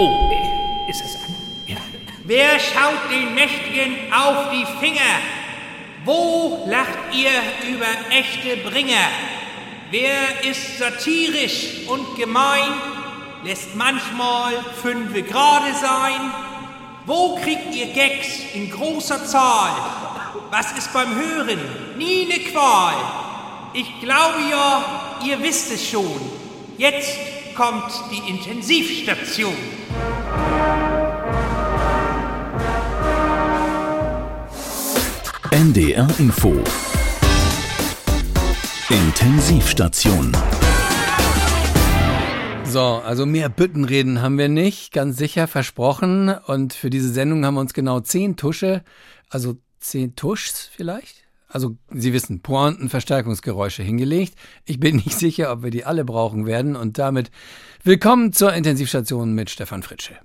Oh, ist es an? Ja. Wer schaut den Mächtigen auf die Finger? Wo lacht ihr über echte Bringer? Wer ist satirisch und gemein? Lässt manchmal fünfe gerade sein? Wo kriegt ihr Gags in großer Zahl? Was ist beim Hören nie ne Qual? Ich glaube ja, ihr wisst es schon. Jetzt kommt die Intensivstation. NDR Info Intensivstation so, also mehr Büttenreden haben wir nicht, ganz sicher versprochen. Und für diese Sendung haben wir uns genau zehn Tusche, also zehn Tuschs vielleicht, also Sie wissen, Pointen, Verstärkungsgeräusche hingelegt. Ich bin nicht sicher, ob wir die alle brauchen werden. Und damit willkommen zur Intensivstation mit Stefan Fritsche.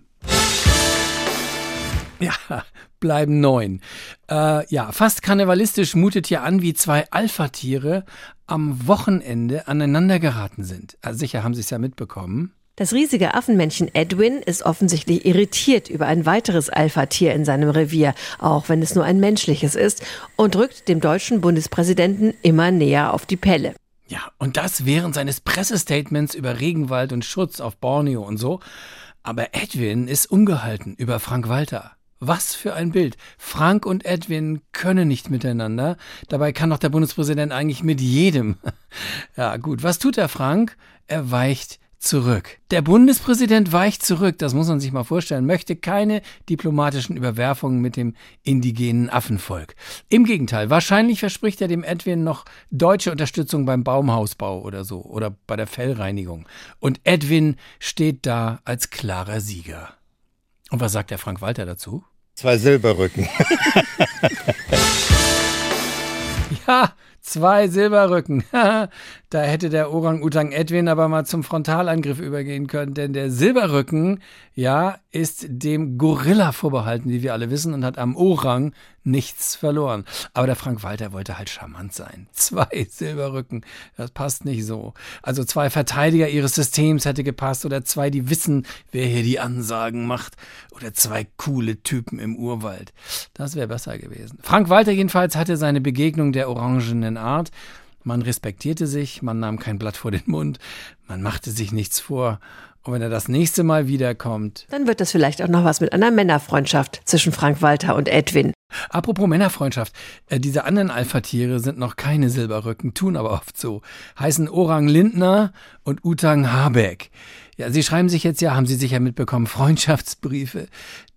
Ja, bleiben neun. Äh, ja, fast karnevalistisch mutet hier an, wie zwei Alpha-Tiere am Wochenende aneinander geraten sind. Also sicher haben Sie es ja mitbekommen. Das riesige Affenmännchen Edwin ist offensichtlich irritiert über ein weiteres Alpha-Tier in seinem Revier, auch wenn es nur ein menschliches ist, und drückt dem deutschen Bundespräsidenten immer näher auf die Pelle. Ja, und das während seines Pressestatements über Regenwald und Schutz auf Borneo und so. Aber Edwin ist ungehalten über Frank Walter. Was für ein Bild. Frank und Edwin können nicht miteinander. Dabei kann doch der Bundespräsident eigentlich mit jedem. Ja, gut. Was tut der Frank? Er weicht zurück. Der Bundespräsident weicht zurück, das muss man sich mal vorstellen, möchte keine diplomatischen Überwerfungen mit dem indigenen Affenvolk. Im Gegenteil, wahrscheinlich verspricht er dem Edwin noch deutsche Unterstützung beim Baumhausbau oder so oder bei der Fellreinigung. Und Edwin steht da als klarer Sieger. Und was sagt der Frank Walter dazu? Zwei Silberrücken. ja, zwei Silberrücken. Da hätte der Orang-Utang Edwin aber mal zum Frontalangriff übergehen können, denn der Silberrücken, ja, ist dem Gorilla vorbehalten, wie wir alle wissen, und hat am Orang nichts verloren. Aber der Frank Walter wollte halt charmant sein. Zwei Silberrücken, das passt nicht so. Also zwei Verteidiger ihres Systems hätte gepasst oder zwei, die wissen, wer hier die Ansagen macht oder zwei coole Typen im Urwald. Das wäre besser gewesen. Frank Walter jedenfalls hatte seine Begegnung der orangenen Art man respektierte sich, man nahm kein Blatt vor den Mund, man machte sich nichts vor. Und wenn er das nächste Mal wiederkommt. Dann wird das vielleicht auch noch was mit einer Männerfreundschaft zwischen Frank Walter und Edwin. Apropos Männerfreundschaft, äh, diese anderen Alpha-Tiere sind noch keine Silberrücken, tun aber oft so. Heißen Orang Lindner und Utang Habeck. Ja, Sie schreiben sich jetzt ja, haben Sie sicher mitbekommen, Freundschaftsbriefe.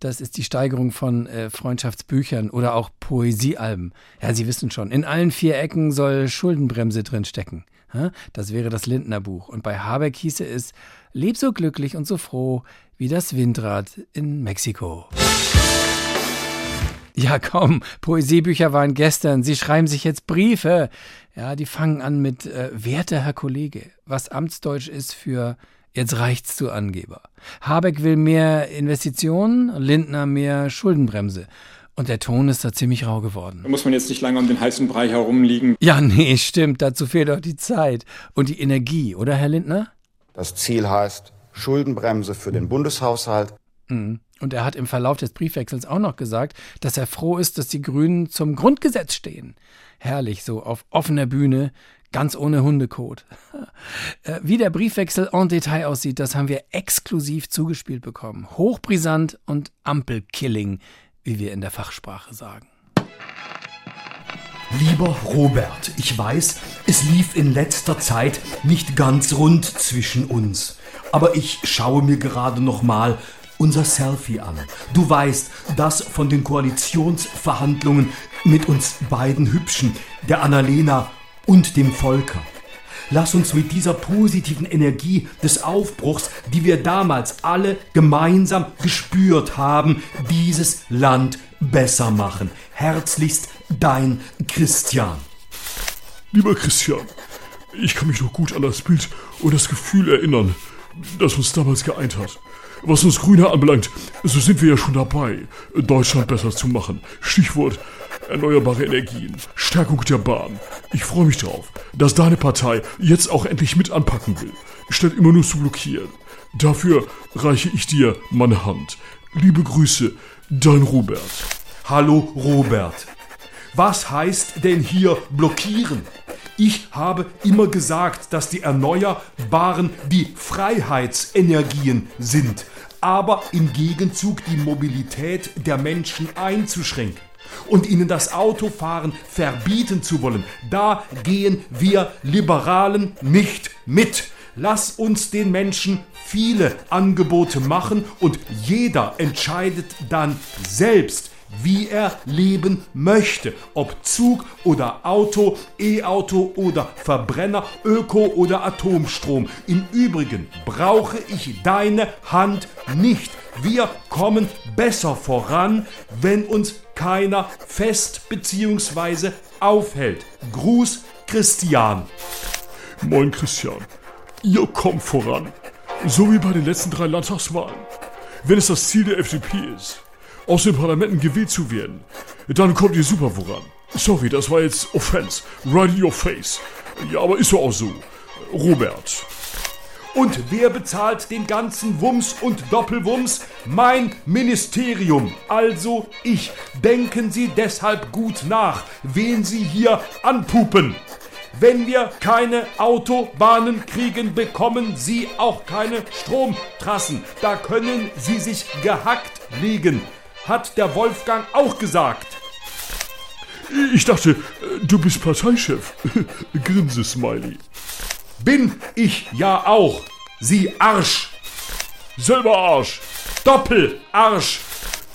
Das ist die Steigerung von äh, Freundschaftsbüchern oder auch Poesiealben. Ja, Sie wissen schon, in allen vier Ecken soll Schuldenbremse drin stecken. Das wäre das Lindner Buch. Und bei Habeck hieße es, leb so glücklich und so froh wie das Windrad in Mexiko. Ja, komm, Poesiebücher waren gestern. Sie schreiben sich jetzt Briefe. Ja, die fangen an mit äh, Werte, Herr Kollege, was Amtsdeutsch ist für Jetzt reicht's zu Angeber. Habeck will mehr Investitionen, Lindner mehr Schuldenbremse. Und der Ton ist da ziemlich rau geworden. Da muss man jetzt nicht lange um den heißen Brei herumliegen. Ja, nee, stimmt. Dazu fehlt auch die Zeit und die Energie, oder, Herr Lindner? Das Ziel heißt Schuldenbremse für den Bundeshaushalt. Mhm. Und er hat im Verlauf des Briefwechsels auch noch gesagt, dass er froh ist, dass die Grünen zum Grundgesetz stehen. Herrlich, so auf offener Bühne Ganz ohne Hundekot. Äh, wie der Briefwechsel en Detail aussieht, das haben wir exklusiv zugespielt bekommen. Hochbrisant und Ampelkilling, wie wir in der Fachsprache sagen. Lieber Robert, ich weiß, es lief in letzter Zeit nicht ganz rund zwischen uns. Aber ich schaue mir gerade noch mal unser Selfie an. Du weißt, das von den Koalitionsverhandlungen mit uns beiden Hübschen, der Annalena und dem Volker. Lass uns mit dieser positiven Energie des Aufbruchs, die wir damals alle gemeinsam gespürt haben, dieses Land besser machen. Herzlichst dein Christian. Lieber Christian, ich kann mich noch gut an das Bild und das Gefühl erinnern, das uns damals geeint hat. Was uns Grüne anbelangt, so sind wir ja schon dabei, Deutschland besser zu machen. Stichwort erneuerbare Energien, Stärkung der Bahn. Ich freue mich drauf, dass deine Partei jetzt auch endlich mit anpacken will, statt immer nur zu blockieren. Dafür reiche ich dir meine Hand. Liebe Grüße, dein Robert. Hallo Robert. Was heißt denn hier blockieren? Ich habe immer gesagt, dass die Erneuerbaren die Freiheitsenergien sind, aber im Gegenzug die Mobilität der Menschen einzuschränken und ihnen das Autofahren verbieten zu wollen, da gehen wir Liberalen nicht mit. Lass uns den Menschen viele Angebote machen und jeder entscheidet dann selbst, wie er leben möchte. Ob Zug oder Auto, E-Auto oder Verbrenner, Öko oder Atomstrom. Im Übrigen brauche ich deine Hand nicht. Wir kommen besser voran, wenn uns keiner fest bzw. aufhält. Gruß Christian. Moin Christian. Ihr kommt voran. So wie bei den letzten drei Landtagswahlen. Wenn es das Ziel der FDP ist, aus den Parlamenten gewählt zu werden, dann kommt ihr super voran. Sorry, das war jetzt Offense. Right in your face. Ja, aber ist doch auch so. Robert. Und wer bezahlt den ganzen Wumms und Doppelwumms? Mein Ministerium, also ich. Denken Sie deshalb gut nach, wen Sie hier anpupen. Wenn wir keine Autobahnen kriegen, bekommen Sie auch keine Stromtrassen. Da können Sie sich gehackt legen hat der Wolfgang auch gesagt. Ich dachte, du bist Parteichef. Grinse Smiley. Bin ich ja auch. Sie Arsch. Selber Arsch. Doppelarsch.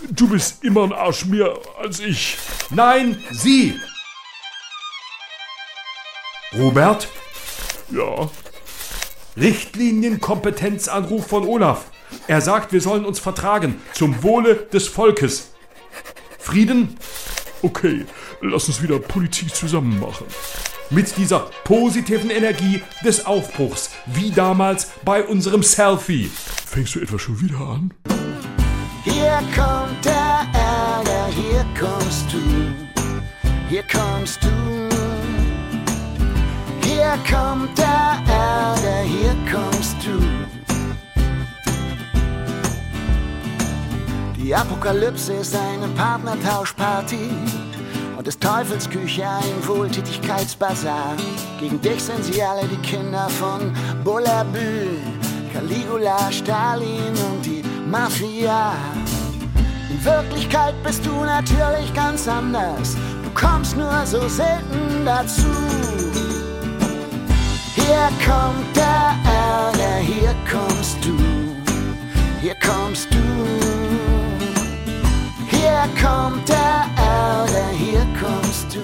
Du bist immer ein Arsch mehr als ich. Nein, Sie. Robert? Ja. Richtlinienkompetenzanruf von Olaf. Er sagt, wir sollen uns vertragen zum Wohle des Volkes. Frieden? Okay, lass uns wieder Politik zusammen machen. Mit dieser positiven Energie des Aufbruchs, wie damals bei unserem Selfie. Fängst du etwa schon wieder an? Hier kommt der Ärger, hier kommst du, hier kommst du. Hier kommt der Ärger, hier kommst du. Die Apokalypse ist eine Partnertauschparty und des Teufels Küche ein Wohltätigkeitsbazar. Gegen dich sind sie alle die Kinder von Bullabü, Caligula, Stalin und die Mafia. In Wirklichkeit bist du natürlich ganz anders. Du kommst nur so selten dazu. Hier kommt der Ärger, hier kommst du, hier kommst du. Hier kommt der Ärger, hier kommst du.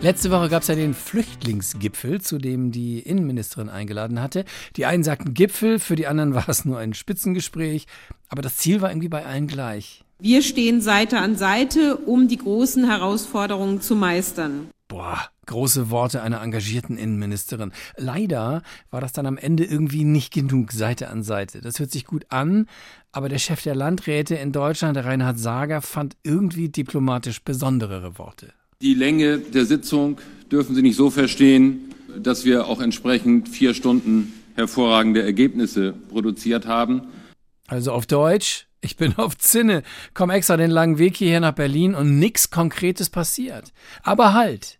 Letzte Woche gab es ja den Flüchtlingsgipfel, zu dem die Innenministerin eingeladen hatte. Die einen sagten Gipfel, für die anderen war es nur ein Spitzengespräch. Aber das Ziel war irgendwie bei allen gleich. Wir stehen Seite an Seite, um die großen Herausforderungen zu meistern. Boah, große Worte einer engagierten Innenministerin. Leider war das dann am Ende irgendwie nicht genug Seite an Seite. Das hört sich gut an, aber der Chef der Landräte in Deutschland, Reinhard Sager, fand irgendwie diplomatisch besonderere Worte. Die Länge der Sitzung dürfen Sie nicht so verstehen, dass wir auch entsprechend vier Stunden hervorragende Ergebnisse produziert haben. Also auf Deutsch, ich bin auf Zinne, komm extra den langen Weg hierher nach Berlin und nichts Konkretes passiert. Aber halt,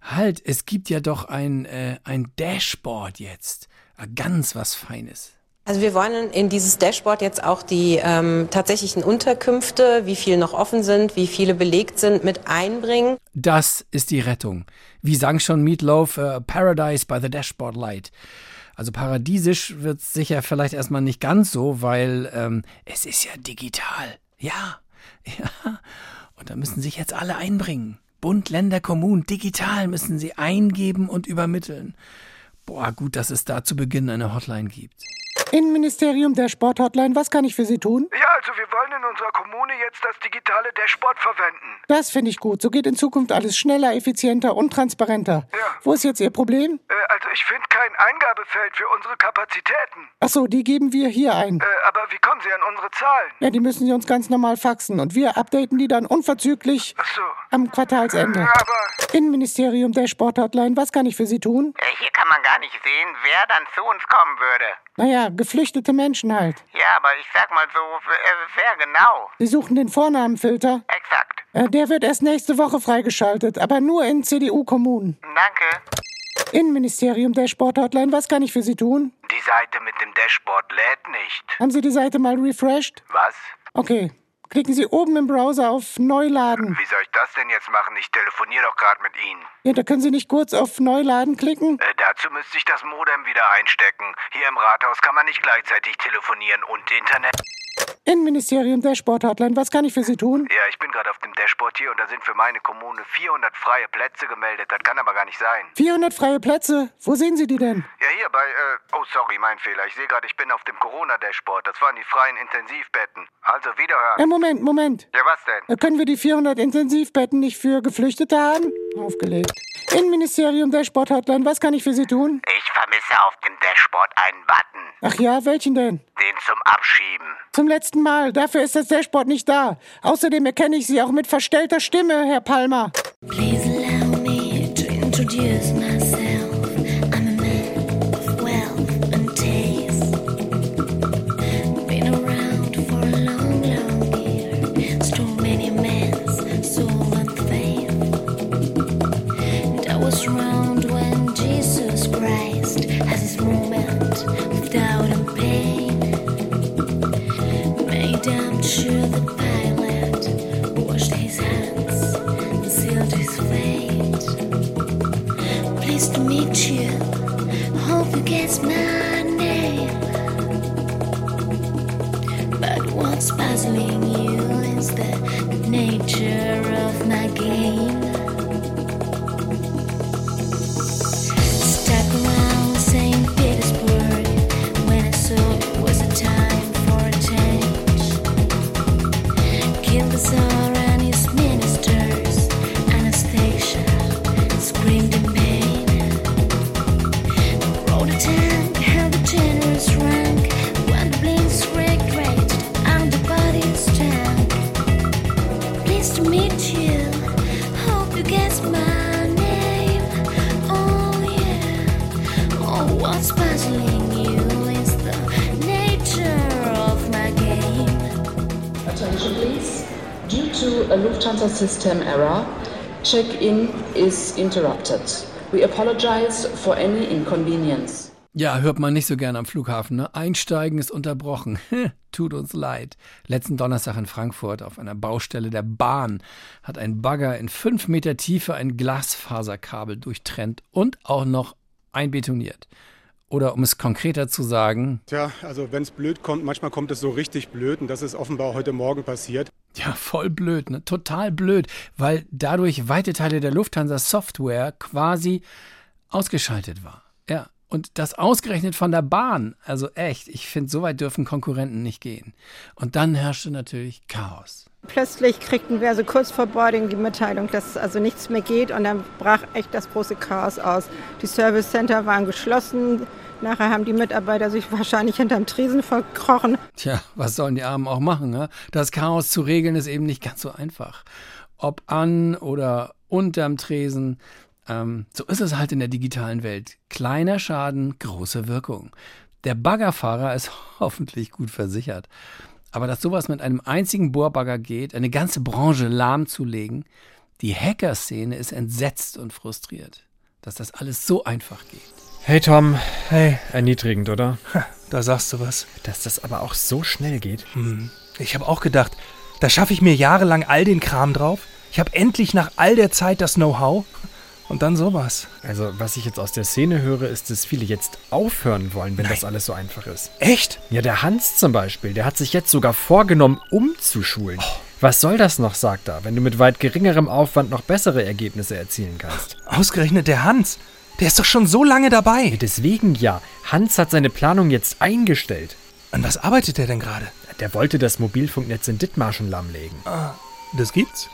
halt, es gibt ja doch ein, äh, ein Dashboard jetzt. Ganz was Feines. Also wir wollen in dieses Dashboard jetzt auch die ähm, tatsächlichen Unterkünfte, wie viele noch offen sind, wie viele belegt sind, mit einbringen. Das ist die Rettung. Wie sang schon Meatloaf, uh, Paradise by the Dashboard Light. Also paradiesisch wird es sicher vielleicht erstmal nicht ganz so, weil ähm, es ist ja digital. Ja, ja. Und da müssen sich jetzt alle einbringen. Bund, Länder, Kommunen, digital müssen sie eingeben und übermitteln. Boah, gut, dass es da zu Beginn eine Hotline gibt. Innenministerium der Sporthotline, was kann ich für Sie tun? Ja, also wir wollen in unserer Kommune jetzt das digitale Dashboard verwenden. Das finde ich gut. So geht in Zukunft alles schneller, effizienter und transparenter. Ja. Wo ist jetzt Ihr Problem? Äh, also ich finde kein Eingabefeld für unsere Kapazitäten. Ach so, die geben wir hier ein. Äh, aber wie kommen Sie an unsere Zahlen? Ja, die müssen sie uns ganz normal faxen und wir updaten die dann unverzüglich so. am Quartalsende. Ja, aber Innenministerium der Sporthotline, was kann ich für Sie tun? Äh, Hier kann man gar nicht sehen, wer dann zu uns kommen würde. Naja, geflüchtete Menschen halt. Ja, aber ich sag mal so, äh, wer genau? Sie suchen den Vornamenfilter? Exakt. Äh, Der wird erst nächste Woche freigeschaltet, aber nur in CDU-Kommunen. Danke. Innenministerium der Sporthotline, was kann ich für Sie tun? die Seite mit dem Dashboard lädt nicht. Haben Sie die Seite mal refreshed? Was? Okay. Klicken Sie oben im Browser auf Neuladen. Wie soll ich das denn jetzt machen? Ich telefoniere doch gerade mit Ihnen. Ja, da können Sie nicht kurz auf Neuladen klicken? Äh, dazu müsste ich das Modem wieder einstecken. Hier im Rathaus kann man nicht gleichzeitig telefonieren und Internet. Innenministerium der Sporthotline, was kann ich für Sie tun? Ja, ich bin gerade auf dem Dashboard hier und da sind für meine Kommune 400 freie Plätze gemeldet. Das kann aber gar nicht sein. 400 freie Plätze. Wo sehen Sie die denn? Ja, hier bei, äh, oh sorry, mein Fehler. Ich sehe gerade, ich bin auf dem Corona-Dashboard. Das waren die freien Intensivbetten. Also wiederhören. Ja, Moment, Moment. Ja, was denn? Äh, Können wir die 400 Intensivbetten nicht für Geflüchtete haben? Aufgelegt. Innenministerium der Sporthotline, was kann ich für Sie tun? Ich vermisse auf dem Dashboard einen Button. Ach ja, welchen denn? Den zum Abschieben. Zum letzten Mal. Dafür ist das Dashboard nicht da. Außerdem erkenne ich Sie auch mit verstellter Stimme, Herr Palmer. Please allow me to introduce what's puzzling you is the nature Attention please. Due to a Lufthansa system error, check-in is interrupted. We apologize for any inconvenience. Ja, hört man nicht so gern am Flughafen. Ne? Einsteigen ist unterbrochen. Tut uns leid. Letzten Donnerstag in Frankfurt auf einer Baustelle der Bahn hat ein Bagger in fünf Meter Tiefe ein Glasfaserkabel durchtrennt und auch noch einbetoniert. Oder um es konkreter zu sagen, Tja, also wenn es blöd kommt, manchmal kommt es so richtig blöd und das ist offenbar heute Morgen passiert. Ja, voll blöd, ne? Total blöd, weil dadurch weite Teile der Lufthansa Software quasi ausgeschaltet war. Ja, und das ausgerechnet von der Bahn. Also echt, ich finde, so weit dürfen Konkurrenten nicht gehen. Und dann herrschte natürlich Chaos. Plötzlich kriegten wir also kurz vor Boarding die Mitteilung, dass also nichts mehr geht und dann brach echt das große Chaos aus. Die Service Center waren geschlossen. Nachher haben die Mitarbeiter sich wahrscheinlich hinterm Tresen verkrochen. Tja, was sollen die Armen auch machen? Ne? Das Chaos zu regeln ist eben nicht ganz so einfach. Ob an oder unterm Tresen. Ähm, so ist es halt in der digitalen Welt. Kleiner Schaden, große Wirkung. Der Baggerfahrer ist hoffentlich gut versichert. Aber dass sowas mit einem einzigen Bohrbagger geht, eine ganze Branche lahmzulegen, die Hacker-Szene ist entsetzt und frustriert, dass das alles so einfach geht. Hey Tom, hey, erniedrigend, oder? Da sagst du was. Dass das aber auch so schnell geht. Hm. Ich habe auch gedacht, da schaffe ich mir jahrelang all den Kram drauf. Ich habe endlich nach all der Zeit das Know-how. Und dann sowas. Also, was ich jetzt aus der Szene höre, ist, dass viele jetzt aufhören wollen, wenn Nein. das alles so einfach ist. Echt? Ja, der Hans zum Beispiel, der hat sich jetzt sogar vorgenommen, umzuschulen. Oh. Was soll das noch, sagt er, wenn du mit weit geringerem Aufwand noch bessere Ergebnisse erzielen kannst? Ausgerechnet der Hans. Der ist doch schon so lange dabei. Deswegen ja. Hans hat seine Planung jetzt eingestellt. An was arbeitet er denn gerade? Der wollte das Mobilfunknetz in Dithmarschen lahmlegen. Ah, das gibt's?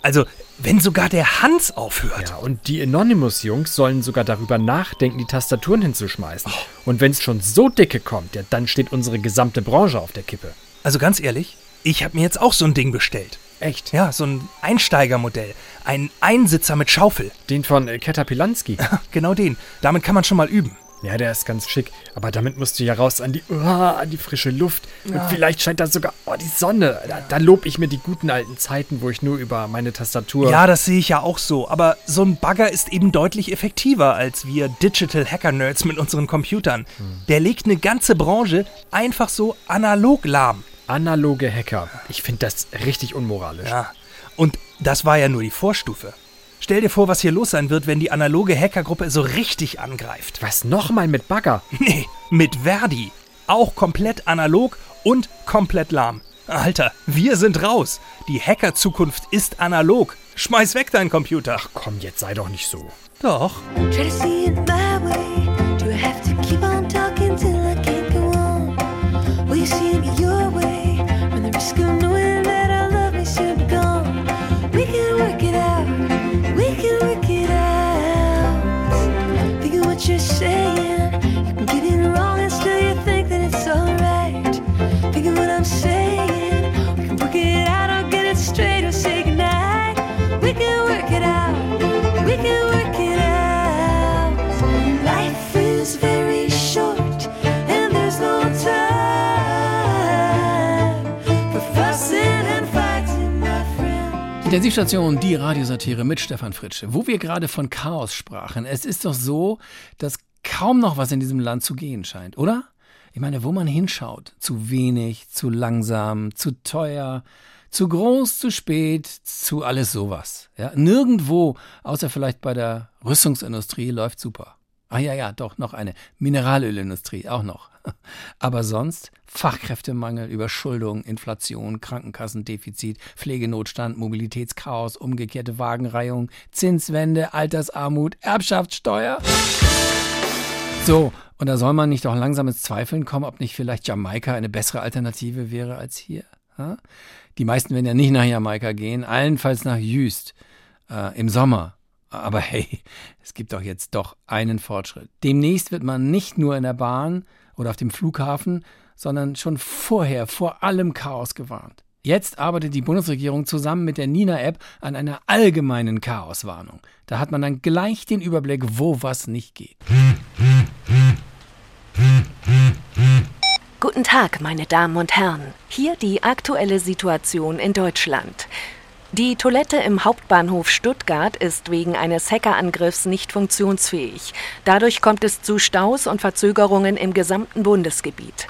Also, wenn sogar der Hans aufhört. Ja, und die Anonymous-Jungs sollen sogar darüber nachdenken, die Tastaturen hinzuschmeißen. Und wenn es schon so dicke kommt, ja, dann steht unsere gesamte Branche auf der Kippe. Also ganz ehrlich, ich habe mir jetzt auch so ein Ding bestellt. Echt? Ja, so ein Einsteigermodell. Ein Einsitzer mit Schaufel. Den von äh, Ketapilanski. genau den. Damit kann man schon mal üben. Ja, der ist ganz schick. Aber damit musst du ja raus an die, oh, an die frische Luft. Und Ja. vielleicht scheint da sogar oh, die Sonne. Da, da lob ich mir die guten alten Zeiten, wo ich nur über meine Tastatur. Ja, das sehe ich ja auch so. Aber so ein Bagger ist eben deutlich effektiver als wir Digital Hacker Nerds mit unseren Computern. Der legt eine ganze Branche einfach so analog lahm. Analoge Hacker. Ich finde das richtig unmoralisch. Ja. Und das war ja nur die Vorstufe. Stell dir vor, was hier los sein wird, wenn die analoge Hackergruppe so richtig angreift. Was nochmal mit Bagger? Nee, mit Verdi. Auch komplett analog und komplett lahm. Alter, wir sind raus. Die Hacker-Zukunft ist analog. Schmeiß weg deinen Computer. Ach komm, jetzt sei doch nicht so. Doch. Try Intensivstation, die Radiosatire mit Stefan Fritsche. Wo wir gerade von Chaos sprachen, es ist doch so, dass kaum noch was in diesem Land zu gehen scheint, oder? Ich meine, wo man hinschaut, zu wenig, zu langsam, zu teuer, zu groß, zu spät, zu alles sowas. Ja, nirgendwo, außer vielleicht bei der Rüstungsindustrie, läuft super. Ah ja, ja, doch, noch eine. Mineralölindustrie, auch noch. Aber sonst Fachkräftemangel, Überschuldung, Inflation, Krankenkassendefizit, Pflegenotstand, Mobilitätschaos, umgekehrte Wagenreihung, Zinswende, Altersarmut, Erbschaftssteuer. So, und da soll man nicht doch langsam ins Zweifeln kommen, ob nicht vielleicht Jamaika eine bessere Alternative wäre als hier. Die meisten werden ja nicht nach Jamaika gehen, allenfalls nach Jüst äh, im Sommer. Aber hey, es gibt doch jetzt doch einen Fortschritt. Demnächst wird man nicht nur in der Bahn oder auf dem Flughafen, sondern schon vorher vor allem Chaos gewarnt. Jetzt arbeitet die Bundesregierung zusammen mit der Nina-App an einer allgemeinen Chaoswarnung. Da hat man dann gleich den Überblick, wo was nicht geht. Guten Tag, meine Damen und Herren. Hier die aktuelle Situation in Deutschland. Die Toilette im Hauptbahnhof Stuttgart ist wegen eines Hackerangriffs nicht funktionsfähig. Dadurch kommt es zu Staus und Verzögerungen im gesamten Bundesgebiet.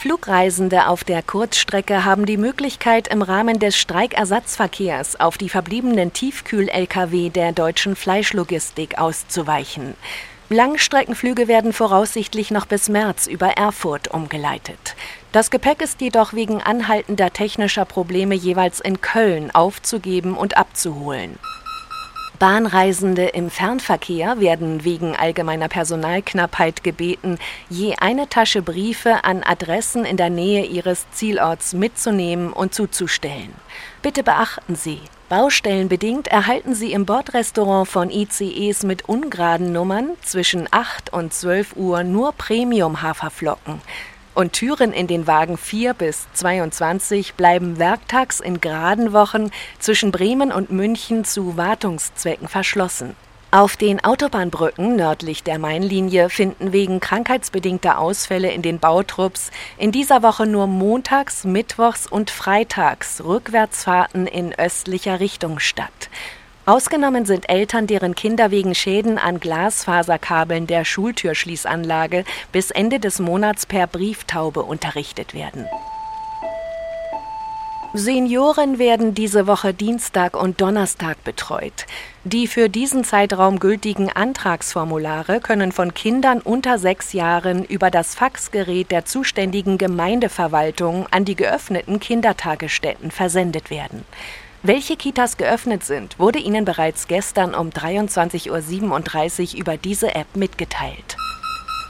Flugreisende auf der Kurzstrecke haben die Möglichkeit, im Rahmen des Streikersatzverkehrs auf die verbliebenen Tiefkühl-Lkw der deutschen Fleischlogistik auszuweichen. Langstreckenflüge werden voraussichtlich noch bis März über Erfurt umgeleitet. Das Gepäck ist jedoch wegen anhaltender technischer Probleme jeweils in Köln aufzugeben und abzuholen. Bahnreisende im Fernverkehr werden wegen allgemeiner Personalknappheit gebeten, je eine Tasche Briefe an Adressen in der Nähe ihres Zielorts mitzunehmen und zuzustellen. Bitte beachten Sie, baustellenbedingt erhalten Sie im Bordrestaurant von ICEs mit ungeraden Nummern zwischen 8 und 12 Uhr nur Premium-Haferflocken. Und Türen in den Wagen 4 bis 22 bleiben werktags in geraden Wochen zwischen Bremen und München zu Wartungszwecken verschlossen. Auf den Autobahnbrücken nördlich der Mainlinie finden wegen krankheitsbedingter Ausfälle in den Bautrupps in dieser Woche nur montags, mittwochs und freitags Rückwärtsfahrten in östlicher Richtung statt. Ausgenommen sind Eltern, deren Kinder wegen Schäden an Glasfaserkabeln der Schultürschließanlage bis Ende des Monats per Brieftaube unterrichtet werden. Senioren werden diese Woche Dienstag und Donnerstag betreut. Die für diesen Zeitraum gültigen Antragsformulare können von Kindern unter sechs Jahren über das Faxgerät der zuständigen Gemeindeverwaltung an die geöffneten Kindertagesstätten versendet werden. Welche Kitas geöffnet sind, wurde Ihnen bereits gestern um 23.37 Uhr über diese App mitgeteilt.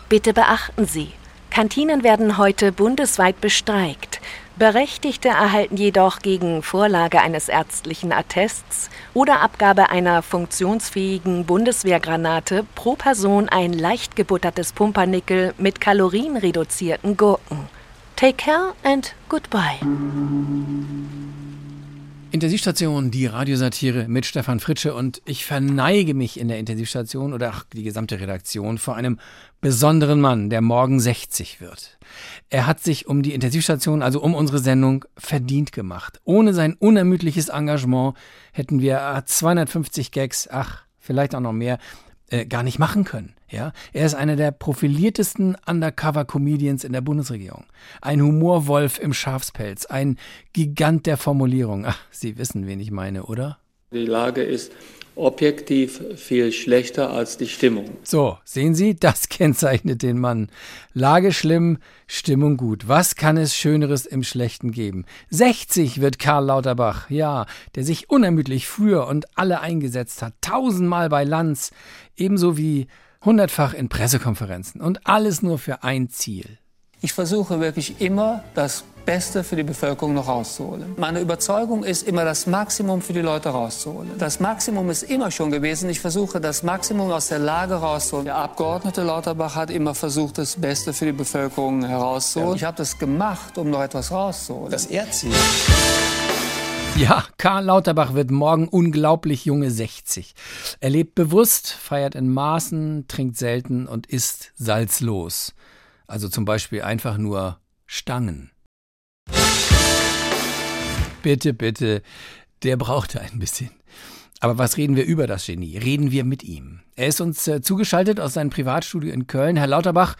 Bitte beachten Sie, Kantinen werden heute bundesweit bestreikt. Berechtigte erhalten jedoch gegen Vorlage eines ärztlichen Attests oder Abgabe einer funktionsfähigen Bundeswehrgranate pro Person ein leicht gebuttertes Pumpernickel mit kalorienreduzierten Gurken. Take care and goodbye. Intensivstation, die Radiosatire mit Stefan Fritsche und ich verneige mich in der Intensivstation oder ach, die gesamte Redaktion vor einem besonderen Mann, der morgen 60 wird. Er hat sich um die Intensivstation, also um unsere Sendung, verdient gemacht. Ohne sein unermüdliches Engagement hätten wir 250 Gags, ach, vielleicht auch noch mehr, äh, gar nicht machen können. Ja, er ist einer der profiliertesten Undercover-Comedians in der Bundesregierung. Ein Humorwolf im Schafspelz, ein Gigant der Formulierung. Ach, Sie wissen, wen ich meine, oder? Die Lage ist objektiv viel schlechter als die Stimmung. So, sehen Sie, das kennzeichnet den Mann. Lage schlimm, Stimmung gut. Was kann es Schöneres im Schlechten geben? 60 wird Karl Lauterbach, ja, der sich unermüdlich für und alle eingesetzt hat, tausendmal bei Lanz, ebenso wie hundertfach in Pressekonferenzen und alles nur für ein Ziel. Ich versuche wirklich immer, das Beste für die Bevölkerung noch rauszuholen. Meine Überzeugung ist immer, das Maximum für die Leute rauszuholen. Das Maximum ist immer schon gewesen. Ich versuche, das Maximum aus der Lage rauszuholen. Der Abgeordnete Lauterbach hat immer versucht, das Beste für die Bevölkerung herauszuholen. Ich habe das gemacht, um noch etwas rauszuholen. Das Erziel. Ja, Karl Lauterbach wird morgen unglaublich junge 60. Er lebt bewusst, feiert in Maßen, trinkt selten und isst salzlos. Also zum Beispiel einfach nur Stangen. Bitte, bitte, der brauchte ein bisschen. Aber was reden wir über das Genie? Reden wir mit ihm. Er ist uns äh, zugeschaltet aus seinem Privatstudio in Köln. Herr Lauterbach,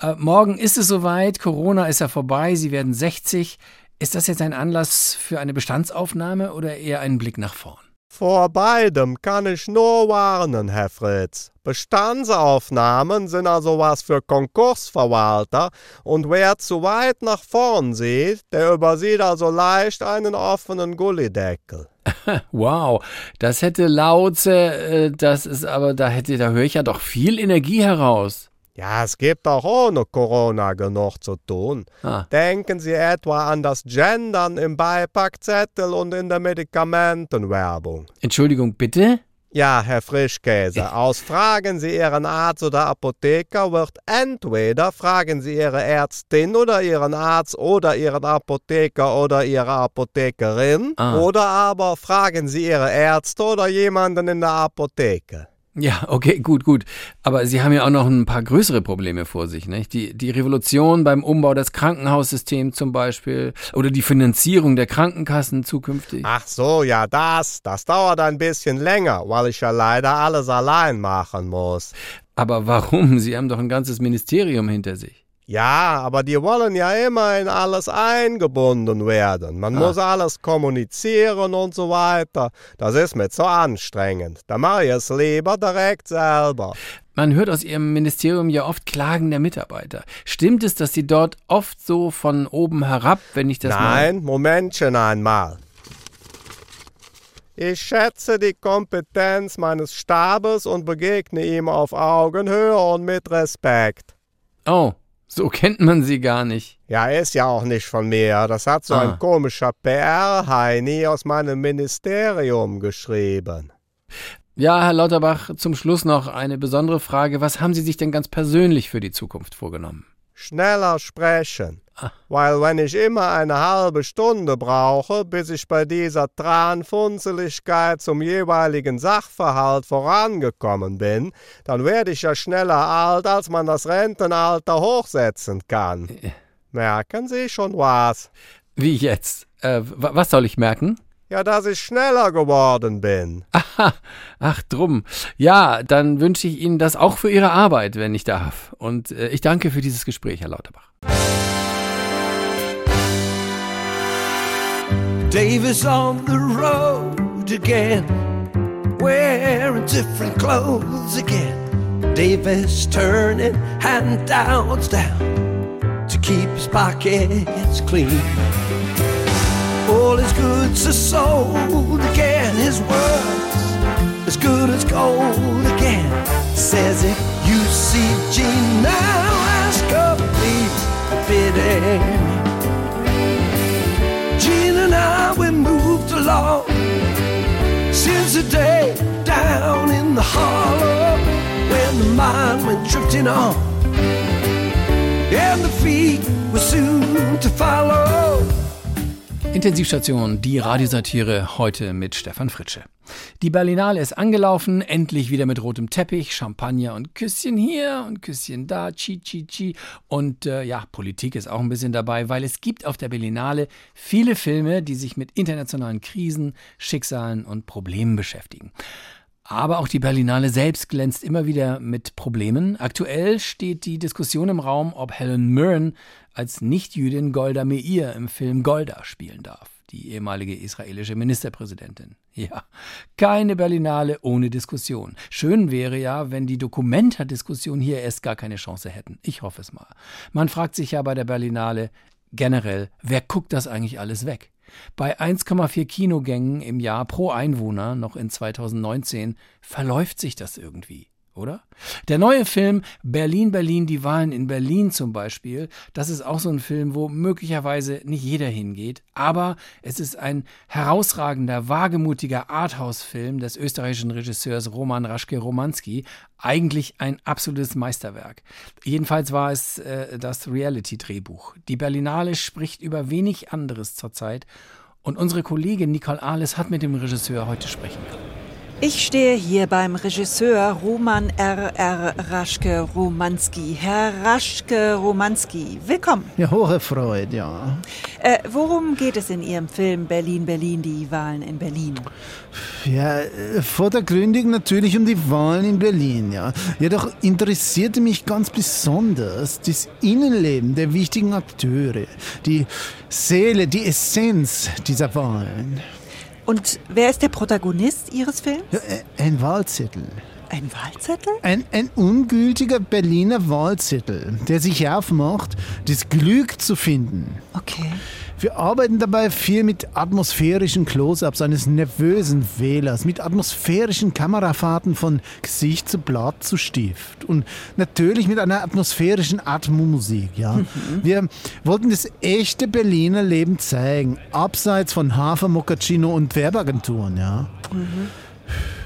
äh, morgen ist es soweit, Corona ist ja vorbei, Sie werden 60. Ist das jetzt ein Anlass für eine Bestandsaufnahme oder eher ein Blick nach vorn? Vor beidem kann ich nur warnen, Herr Fritz. Bestandsaufnahmen sind also was für Konkursverwalter und wer zu weit nach vorn sieht, der übersieht also leicht einen offenen Gullideckel. wow, das hätte Lauze, äh, das ist aber, da hätte, da höre ich ja doch viel Energie heraus. Ja, es gibt auch ohne Corona genug zu tun. Ah. Denken Sie etwa an das Gendern im Beipackzettel und in der Medikamentenwerbung. Entschuldigung, bitte? Ja, Herr Frischkäse, aus Fragen Sie Ihren Arzt oder Apotheker wird entweder fragen Sie Ihre Ärztin oder Ihren Arzt oder Ihren Apotheker oder Ihre Apothekerin Ah. oder aber fragen Sie Ihre Ärzte oder jemanden in der Apotheke. Ja, okay, gut, gut. Aber Sie haben ja auch noch ein paar größere Probleme vor sich, nicht? Die, die Revolution beim Umbau des Krankenhaussystems zum Beispiel oder die Finanzierung der Krankenkassen zukünftig. Ach so, ja, das, das dauert ein bisschen länger, weil ich ja leider alles allein machen muss. Aber warum? Sie haben doch ein ganzes Ministerium hinter sich. Ja, aber die wollen ja immer in alles eingebunden werden. Man Ah. muss alles kommunizieren und so weiter. Das ist mir zu anstrengend. Da mache ich es lieber direkt selber. Man hört aus Ihrem Ministerium ja oft Klagen der Mitarbeiter. Stimmt es, dass Sie dort oft so von oben herab, wenn ich das Nein, Momentchen einmal. Ich schätze die Kompetenz meines Stabes und begegne ihm auf Augenhöhe und mit Respekt. mal. Oh, so kennt man Sie gar nicht. Ja, ist ja auch nicht von mir. Das hat so Ah. ein komischer PR-Heini aus meinem Ministerium geschrieben. Ja, Herr Lauterbach, zum Schluss noch eine besondere Frage. Was haben Sie sich denn ganz persönlich für die Zukunft vorgenommen? Schneller sprechen. Weil wenn ich immer eine halbe Stunde brauche, bis ich bei dieser Tranfunzeligkeit zum jeweiligen Sachverhalt vorangekommen bin, dann werde ich ja schneller alt, als man das Rentenalter hochsetzen kann. Merken Sie schon was? Wie jetzt? Äh, wa- was soll ich merken? Ja, dass ich schneller geworden bin. Aha, ach drum. Ja, dann wünsche ich Ihnen das auch für Ihre Arbeit, wenn ich darf. Und äh, ich danke für dieses Gespräch, Herr Lauterbach. Davis on the road again, wearing different clothes again. Davis turning handouts down to keep his pockets clean. All his goods are sold again, his words as good as gold again. Says if you see Gene now, ask her please bidding now we moved along. Since the day down in the hollow when the mind went drifting on, and the feet were soon to follow. Intensivstation, die Radiosatire heute mit Stefan Fritsche. Die Berlinale ist angelaufen, endlich wieder mit rotem Teppich, Champagner und Küsschen hier und Küsschen da, chi chi chi. Und äh, ja, Politik ist auch ein bisschen dabei, weil es gibt auf der Berlinale viele Filme, die sich mit internationalen Krisen, Schicksalen und Problemen beschäftigen. Aber auch die Berlinale selbst glänzt immer wieder mit Problemen. Aktuell steht die Diskussion im Raum, ob Helen Mirren als Nichtjüdin Golda Meir im Film Golda spielen darf, die ehemalige israelische Ministerpräsidentin. Ja, keine Berlinale ohne Diskussion. Schön wäre ja, wenn die Dokumenta-Diskussion hier erst gar keine Chance hätten. Ich hoffe es mal. Man fragt sich ja bei der Berlinale generell, wer guckt das eigentlich alles weg? Bei 1,4 Kinogängen im Jahr pro Einwohner noch in 2019 verläuft sich das irgendwie, oder? Der neue Film Berlin, Berlin, die Wahlen in Berlin zum Beispiel, das ist auch so ein Film, wo möglicherweise nicht jeder hingeht, aber es ist ein herausragender, wagemutiger Arthouse-Film des österreichischen Regisseurs Roman Raschke-Romanski, eigentlich ein absolutes Meisterwerk. Jedenfalls war es äh, das Reality-Drehbuch. Die Berlinale spricht über wenig anderes zurzeit und unsere Kollegin Nicole Ahles hat mit dem Regisseur heute sprechen können. Ich stehe hier beim Regisseur Roman R. R. Raschke-Romanski. Herr Raschke-Romanski, willkommen. Ja, hohe Freude, ja. Äh, worum geht es in Ihrem Film Berlin, Berlin, die Wahlen in Berlin? Ja, äh, vordergründig natürlich um die Wahlen in Berlin, ja. Jedoch interessierte mich ganz besonders das Innenleben der wichtigen Akteure, die Seele, die Essenz dieser Wahlen. Und wer ist der Protagonist Ihres Films? Äh, ein Wahlzettel. Ein Wahlzettel? Ein, ein ungültiger Berliner Wahlzettel, der sich aufmacht, das Glück zu finden. Okay. Wir arbeiten dabei viel mit atmosphärischen Close-ups eines nervösen Wählers, mit atmosphärischen Kamerafahrten von Gesicht zu Blatt zu Stift und natürlich mit einer atmosphärischen Atmomusik. Ja. Mhm. Wir wollten das echte Berliner Leben zeigen, abseits von Hafer, Moccacino und Werbeagenturen. Ja. Mhm.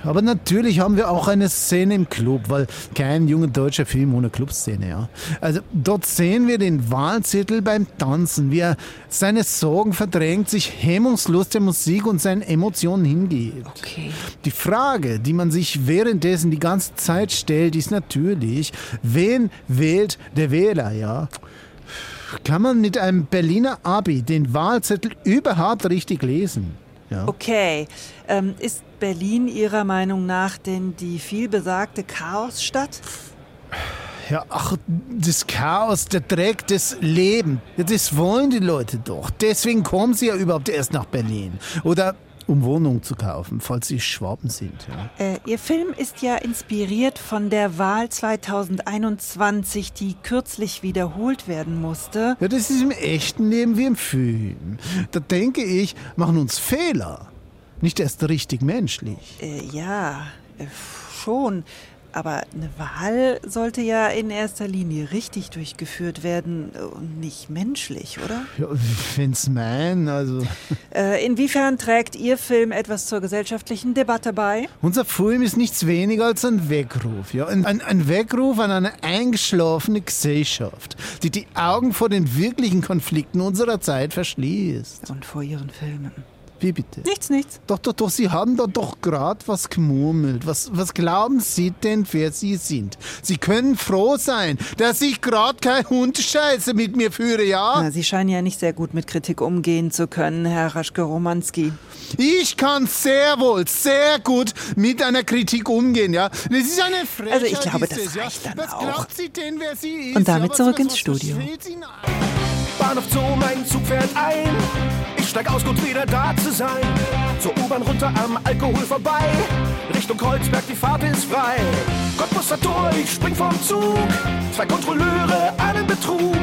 Aber natürlich haben wir auch eine Szene im Club, weil kein junger deutscher Film ohne Clubszene, ja. Also dort sehen wir den Wahlzettel beim Tanzen, wie er seine Sorgen verdrängt, sich hemmungslos der Musik und seinen Emotionen hingeht. Okay. Die Frage, die man sich währenddessen die ganze Zeit stellt, ist natürlich, wen wählt der Wähler, ja? Kann man mit einem Berliner Abi den Wahlzettel überhaupt richtig lesen? Ja. Okay. Ähm, ist Berlin Ihrer Meinung nach denn die vielbesagte Chaosstadt? Ja, ach, das Chaos, der Dreck, das Leben. Ja, das wollen die Leute doch. Deswegen kommen sie ja überhaupt erst nach Berlin. Oder um Wohnungen zu kaufen, falls sie Schwaben sind. Ja. Äh, Ihr Film ist ja inspiriert von der Wahl 2021, die kürzlich wiederholt werden musste. Ja, das ist im echten Leben wie im Film. Da denke ich, machen uns Fehler. Nicht erst richtig menschlich. Äh, ja, äh, schon. Aber eine Wahl sollte ja in erster Linie richtig durchgeführt werden und nicht menschlich, oder? Ja, wenn's mein, also. Äh, inwiefern trägt Ihr Film etwas zur gesellschaftlichen Debatte bei? Unser Film ist nichts weniger als ein Weckruf, ja. Ein, ein, ein Weckruf an eine eingeschlafene Gesellschaft, die die Augen vor den wirklichen Konflikten unserer Zeit verschließt. Und vor Ihren Filmen. Wie bitte? Nichts, nichts. Doch, doch, doch, Sie haben da doch gerade was gemurmelt. Was, was glauben Sie denn, wer Sie sind? Sie können froh sein, dass ich gerade kein Hundescheiße mit mir führe, ja? Na, Sie scheinen ja nicht sehr gut mit Kritik umgehen zu können, Herr Raschke-Romanski. Ich kann sehr wohl, sehr gut mit einer Kritik umgehen, ja? Das ist eine Frechheit. Also ich glaube, das reicht dann was auch. glaubt sie denn, wer sie ist? Und damit ja, zurück was, ins was, Studio. Bahnhof Zoo, mein Zug fährt ein. Ich steig aus, gut wieder da zu sein. Zur U-Bahn runter am Alkohol vorbei. Richtung Kreuzberg, die Fahrt ist frei. Cottbusser durch, spring vom Zug. Zwei Kontrolleure, einen Betrug.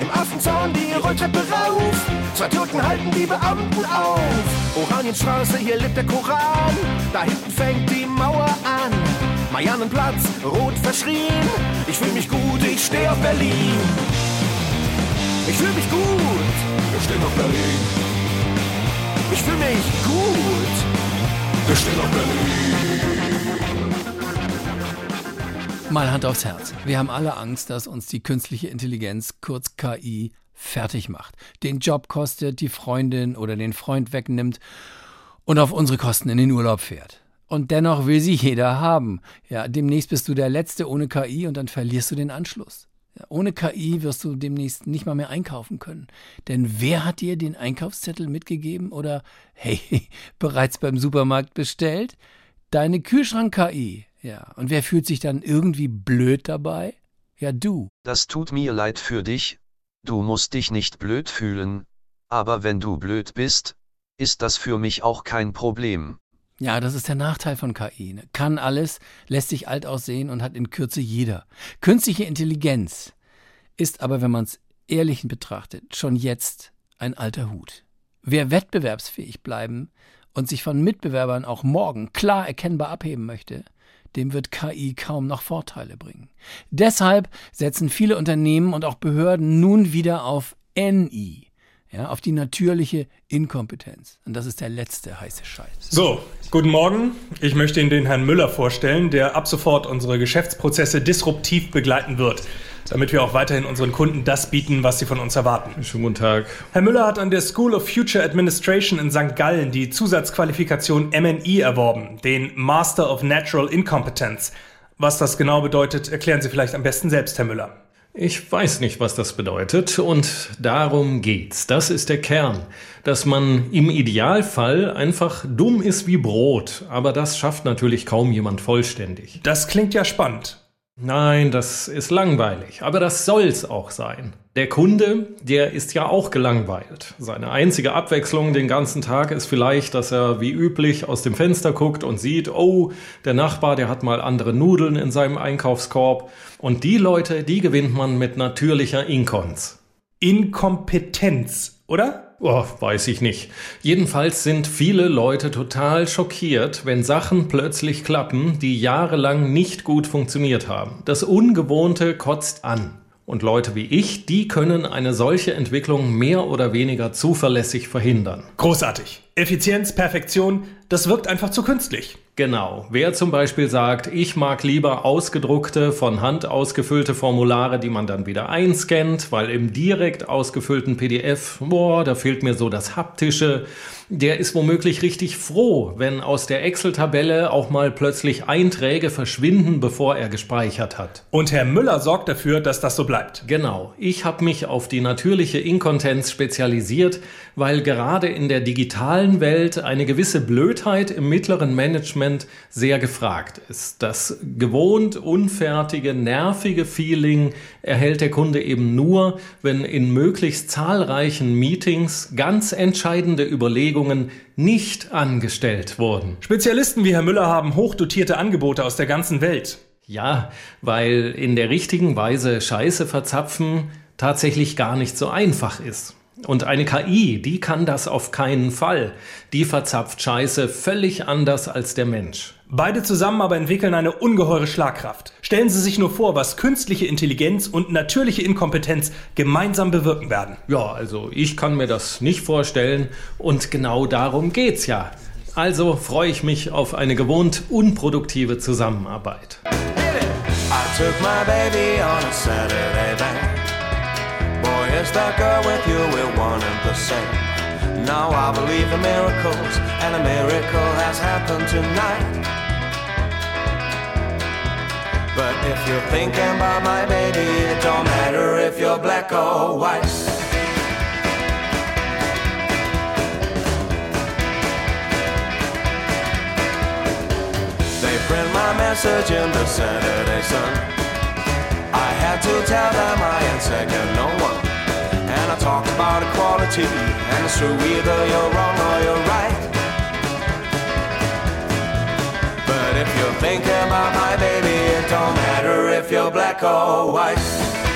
Im Affenzahn die Rolltreppe rauf. Zwei Türken halten die Beamten auf. Oranienstraße, hier lebt der Koran. Da hinten fängt die Mauer an. Mariannenplatz, rot verschrien. Ich fühl mich gut, ich steh auf Berlin. Ich fühl mich gut. Wir stehen auf Berlin. Ich fühl mich gut. Mal Hand aufs Herz. Wir haben alle Angst, dass uns die künstliche Intelligenz, kurz KI, fertig macht, den Job kostet, die Freundin oder den Freund wegnimmt und auf unsere Kosten in den Urlaub fährt. Und dennoch will sie jeder haben. Ja, demnächst bist du der Letzte ohne KI und dann verlierst du den Anschluss. Ohne KI wirst du demnächst nicht mal mehr einkaufen können. Denn wer hat dir den Einkaufszettel mitgegeben oder, hey, bereits beim Supermarkt bestellt? Deine Kühlschrank-KI. Ja, und wer fühlt sich dann irgendwie blöd dabei? Ja, du. Das tut mir leid für dich. Du musst dich nicht blöd fühlen. Aber wenn du blöd bist, ist das für mich auch kein Problem. Ja, das ist der Nachteil von KI. Ne? Kann alles, lässt sich alt aussehen und hat in Kürze jeder. Künstliche Intelligenz ist aber, wenn man es ehrlich betrachtet, schon jetzt ein alter Hut. Wer wettbewerbsfähig bleiben und sich von Mitbewerbern auch morgen klar erkennbar abheben möchte, dem wird KI kaum noch Vorteile bringen. Deshalb setzen viele Unternehmen und auch Behörden nun wieder auf NI, ja, auf die natürliche Inkompetenz. Und das ist der letzte heiße Scheiß. So, guten Morgen. Ich möchte Ihnen den Herrn Müller vorstellen, der ab sofort unsere Geschäftsprozesse disruptiv begleiten wird, damit wir auch weiterhin unseren Kunden das bieten, was sie von uns erwarten. Schönen guten Tag. Herr Müller hat an der School of Future Administration in St. Gallen die Zusatzqualifikation MNI erworben, den Master of Natural Incompetence. Was das genau bedeutet, erklären Sie vielleicht am besten selbst, Herr Müller. Ich weiß nicht, was das bedeutet und darum geht's. Das ist der Kern, dass man im Idealfall einfach dumm ist wie Brot, aber das schafft natürlich kaum jemand vollständig. Das klingt ja spannend. Nein, das ist langweilig, aber das soll's auch sein. Der Kunde, der ist ja auch gelangweilt. Seine einzige Abwechslung den ganzen Tag ist vielleicht, dass er wie üblich aus dem Fenster guckt und sieht, oh, der Nachbar, der hat mal andere Nudeln in seinem Einkaufskorb. Und die Leute, die gewinnt man mit natürlicher Inkons. Inkompetenz, oder? Oh, weiß ich nicht. Jedenfalls sind viele Leute total schockiert, wenn Sachen plötzlich klappen, die jahrelang nicht gut funktioniert haben. Das Ungewohnte kotzt an. Und Leute wie ich, die können eine solche Entwicklung mehr oder weniger zuverlässig verhindern. Großartig. Effizienz, Perfektion, das wirkt einfach zu künstlich. Genau. Wer zum Beispiel sagt, ich mag lieber ausgedruckte, von Hand ausgefüllte Formulare, die man dann wieder einscannt, weil im direkt ausgefüllten PDF, boah, da fehlt mir so das Haptische, der ist womöglich richtig froh, wenn aus der Excel-Tabelle auch mal plötzlich Einträge verschwinden, bevor er gespeichert hat. Und Herr Müller sorgt dafür, dass das so bleibt. Genau. Ich habe mich auf die natürliche Inkontenz spezialisiert, weil gerade in der digitalen Welt eine gewisse Blödheit im mittleren Management sehr gefragt ist. Das gewohnt unfertige, nervige Feeling erhält der Kunde eben nur, wenn in möglichst zahlreichen Meetings ganz entscheidende Überlegungen nicht angestellt wurden. Spezialisten wie Herr Müller haben hochdotierte Angebote aus der ganzen Welt. Ja, weil in der richtigen Weise Scheiße verzapfen tatsächlich gar nicht so einfach ist. Und eine KI, die kann das auf keinen Fall. Die verzapft Scheiße völlig anders als der Mensch. Beide zusammen aber entwickeln eine ungeheure Schlagkraft. Stellen Sie sich nur vor, was künstliche Intelligenz und natürliche Inkompetenz gemeinsam bewirken werden. Ja, also ich kann mir das nicht vorstellen und genau darum geht's ja. Also freue ich mich auf eine gewohnt unproduktive Zusammenarbeit. I took my baby on a Saturday night. Is that girl with you, we're one and the same. Now I believe in miracles, and a miracle has happened tonight. But if you're thinking about my baby, it don't matter if you're black or white. They print my message in the Saturday Sun. I had to tell them I ain't second no one. I talked about equality, and it's true either you're wrong or you're right. But if you're thinking about my baby, it don't matter if you're black or white.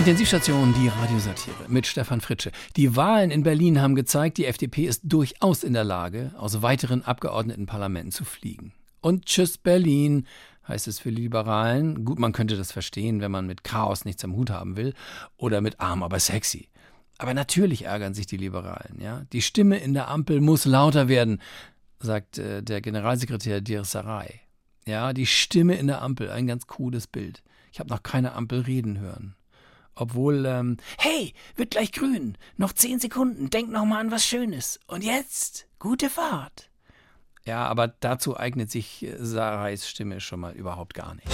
Intensivstation, die Radiosatire mit Stefan Fritsche. Die Wahlen in Berlin haben gezeigt, die FDP ist durchaus in der Lage, aus weiteren Abgeordnetenparlamenten zu fliegen. Und tschüss Berlin heißt es für Liberalen. Gut, man könnte das verstehen, wenn man mit Chaos nichts am Hut haben will oder mit arm, aber sexy. Aber natürlich ärgern sich die Liberalen, ja. Die Stimme in der Ampel muss lauter werden, sagt äh, der Generalsekretär Dir. Ja, die Stimme in der Ampel, ein ganz cooles Bild. Ich habe noch keine Ampel reden hören. Obwohl, ähm, hey, wird gleich grün. Noch zehn Sekunden. Denk noch mal an was Schönes. Und jetzt, gute Fahrt. Ja, aber dazu eignet sich äh, Sarais Stimme schon mal überhaupt gar nicht.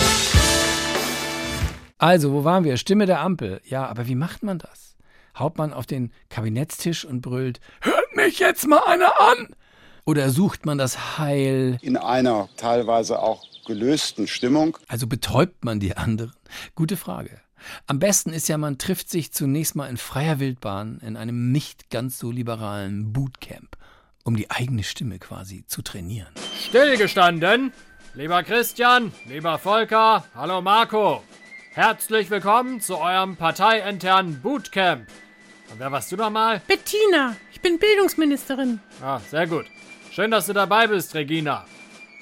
Also, wo waren wir? Stimme der Ampel. Ja, aber wie macht man das? Haut man auf den Kabinettstisch und brüllt, hört mich jetzt mal einer an! Oder sucht man das Heil? In einer teilweise auch gelösten Stimmung. Also betäubt man die anderen? Gute Frage. Am besten ist ja, man trifft sich zunächst mal in freier Wildbahn in einem nicht ganz so liberalen Bootcamp, um die eigene Stimme quasi zu trainieren. Stillgestanden. Lieber Christian, lieber Volker, hallo Marco. Herzlich willkommen zu eurem parteiinternen Bootcamp. Und wer warst du nochmal? Bettina, ich bin Bildungsministerin. Ah, sehr gut. Schön, dass du dabei bist, Regina.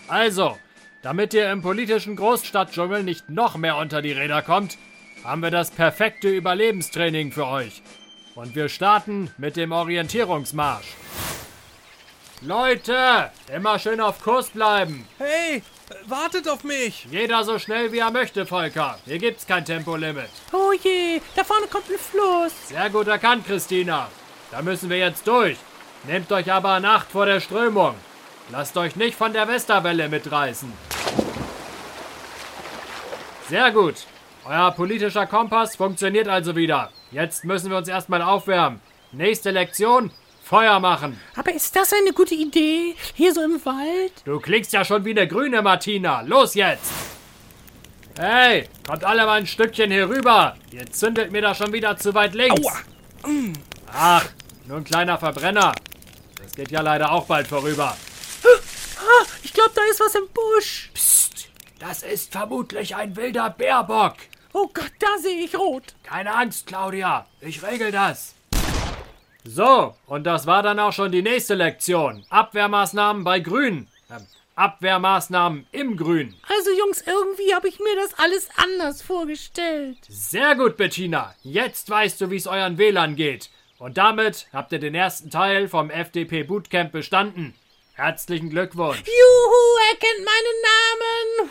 Also, damit ihr im politischen Großstadtdschungel nicht noch mehr unter die Räder kommt, haben wir das perfekte Überlebenstraining für euch. Und wir starten mit dem Orientierungsmarsch. Leute, immer schön auf Kurs bleiben. Hey, wartet auf mich. Jeder so schnell wie er möchte, Volker. Hier gibt's kein Tempolimit. Oh je, da vorne kommt ein Fluss. Sehr gut erkannt, Christina. Da müssen wir jetzt durch. Nehmt euch aber in Acht vor der Strömung. Lasst euch nicht von der Westerwelle mitreißen. Sehr gut. Euer politischer Kompass funktioniert also wieder. Jetzt müssen wir uns erstmal aufwärmen. Nächste Lektion, Feuer machen. Aber ist das eine gute Idee? Hier so im Wald? Du klingst ja schon wie eine grüne Martina. Los jetzt! Hey, kommt alle mal ein Stückchen hier rüber. Ihr zündet mir da schon wieder zu weit links. Aua. Ach, nur ein kleiner Verbrenner. Das geht ja leider auch bald vorüber. Ah, ich glaube, da ist was im Busch. Psst, das ist vermutlich ein wilder Bärbock. Oh Gott, da sehe ich rot. Keine Angst, Claudia. Ich regel das. So, und das war dann auch schon die nächste Lektion. Abwehrmaßnahmen bei Grün. Ähm, Abwehrmaßnahmen im Grün. Also Jungs, irgendwie habe ich mir das alles anders vorgestellt. Sehr gut, Bettina. Jetzt weißt du, wie es euren WLAN geht. Und damit habt ihr den ersten Teil vom FDP Bootcamp bestanden. Herzlichen Glückwunsch. Juhu, er kennt meinen Namen.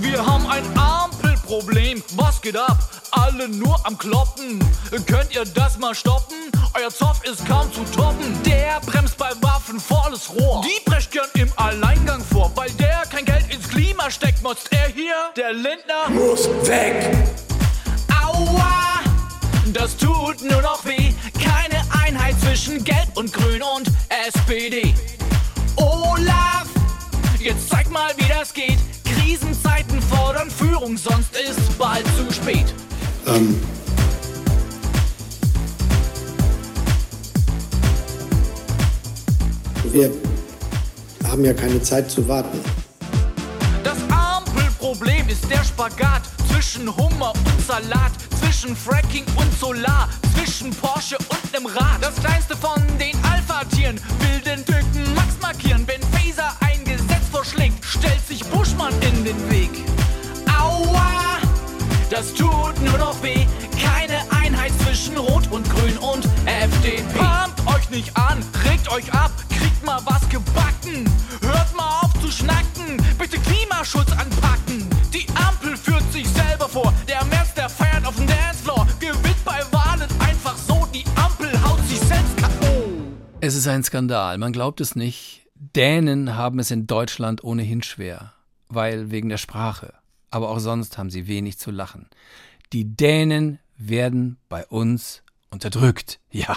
Wir haben ein Ampelproblem. Was geht ab? Alle nur am Kloppen. Könnt ihr das mal stoppen? Euer Zoff ist kaum zu toppen. Der bremst bei Waffen volles Rohr. Die prescht gern im Alleingang vor. Weil der kein Geld ins Klima steckt, motzt er hier. Der Lindner muss weg. Aua, das tut nur noch weh. Keine Einheit zwischen Gelb und Grün und SPD. Olaf, jetzt zeig mal, wie das geht. Krisenzeiten fordern Führung, sonst ist bald zu spät. Ähm, wir haben ja keine Zeit zu warten. Das Ampelproblem ist der Spagat zwischen Hummer und Salat, zwischen Fracking und Solar, zwischen Porsche und nem Rad. Das kleinste von den Alpha-Tieren will den Tücken Max markieren. Wenn Phaser ein Gesetz vorschlägt, stellt sich Buschmann in den Weg. Aua, das tut nur noch weh. Keine Einheit zwischen Rot und Grün und FDP. Pumpt euch nicht an, regt euch ab, kriegt mal was gebacken. Hört mal auf zu schnacken, bitte Klimaschutz anpacken. Die Ampel führt sich selber vor. Der März, der feiert auf dem Dancefloor. Gewinnt bei Wahlen einfach so. Die Ampel haut sich selbst K.O. Es ist ein Skandal, man glaubt es nicht. Dänen haben es in Deutschland ohnehin schwer, weil wegen der Sprache. Aber auch sonst haben sie wenig zu lachen. Die Dänen werden bei uns unterdrückt, ja.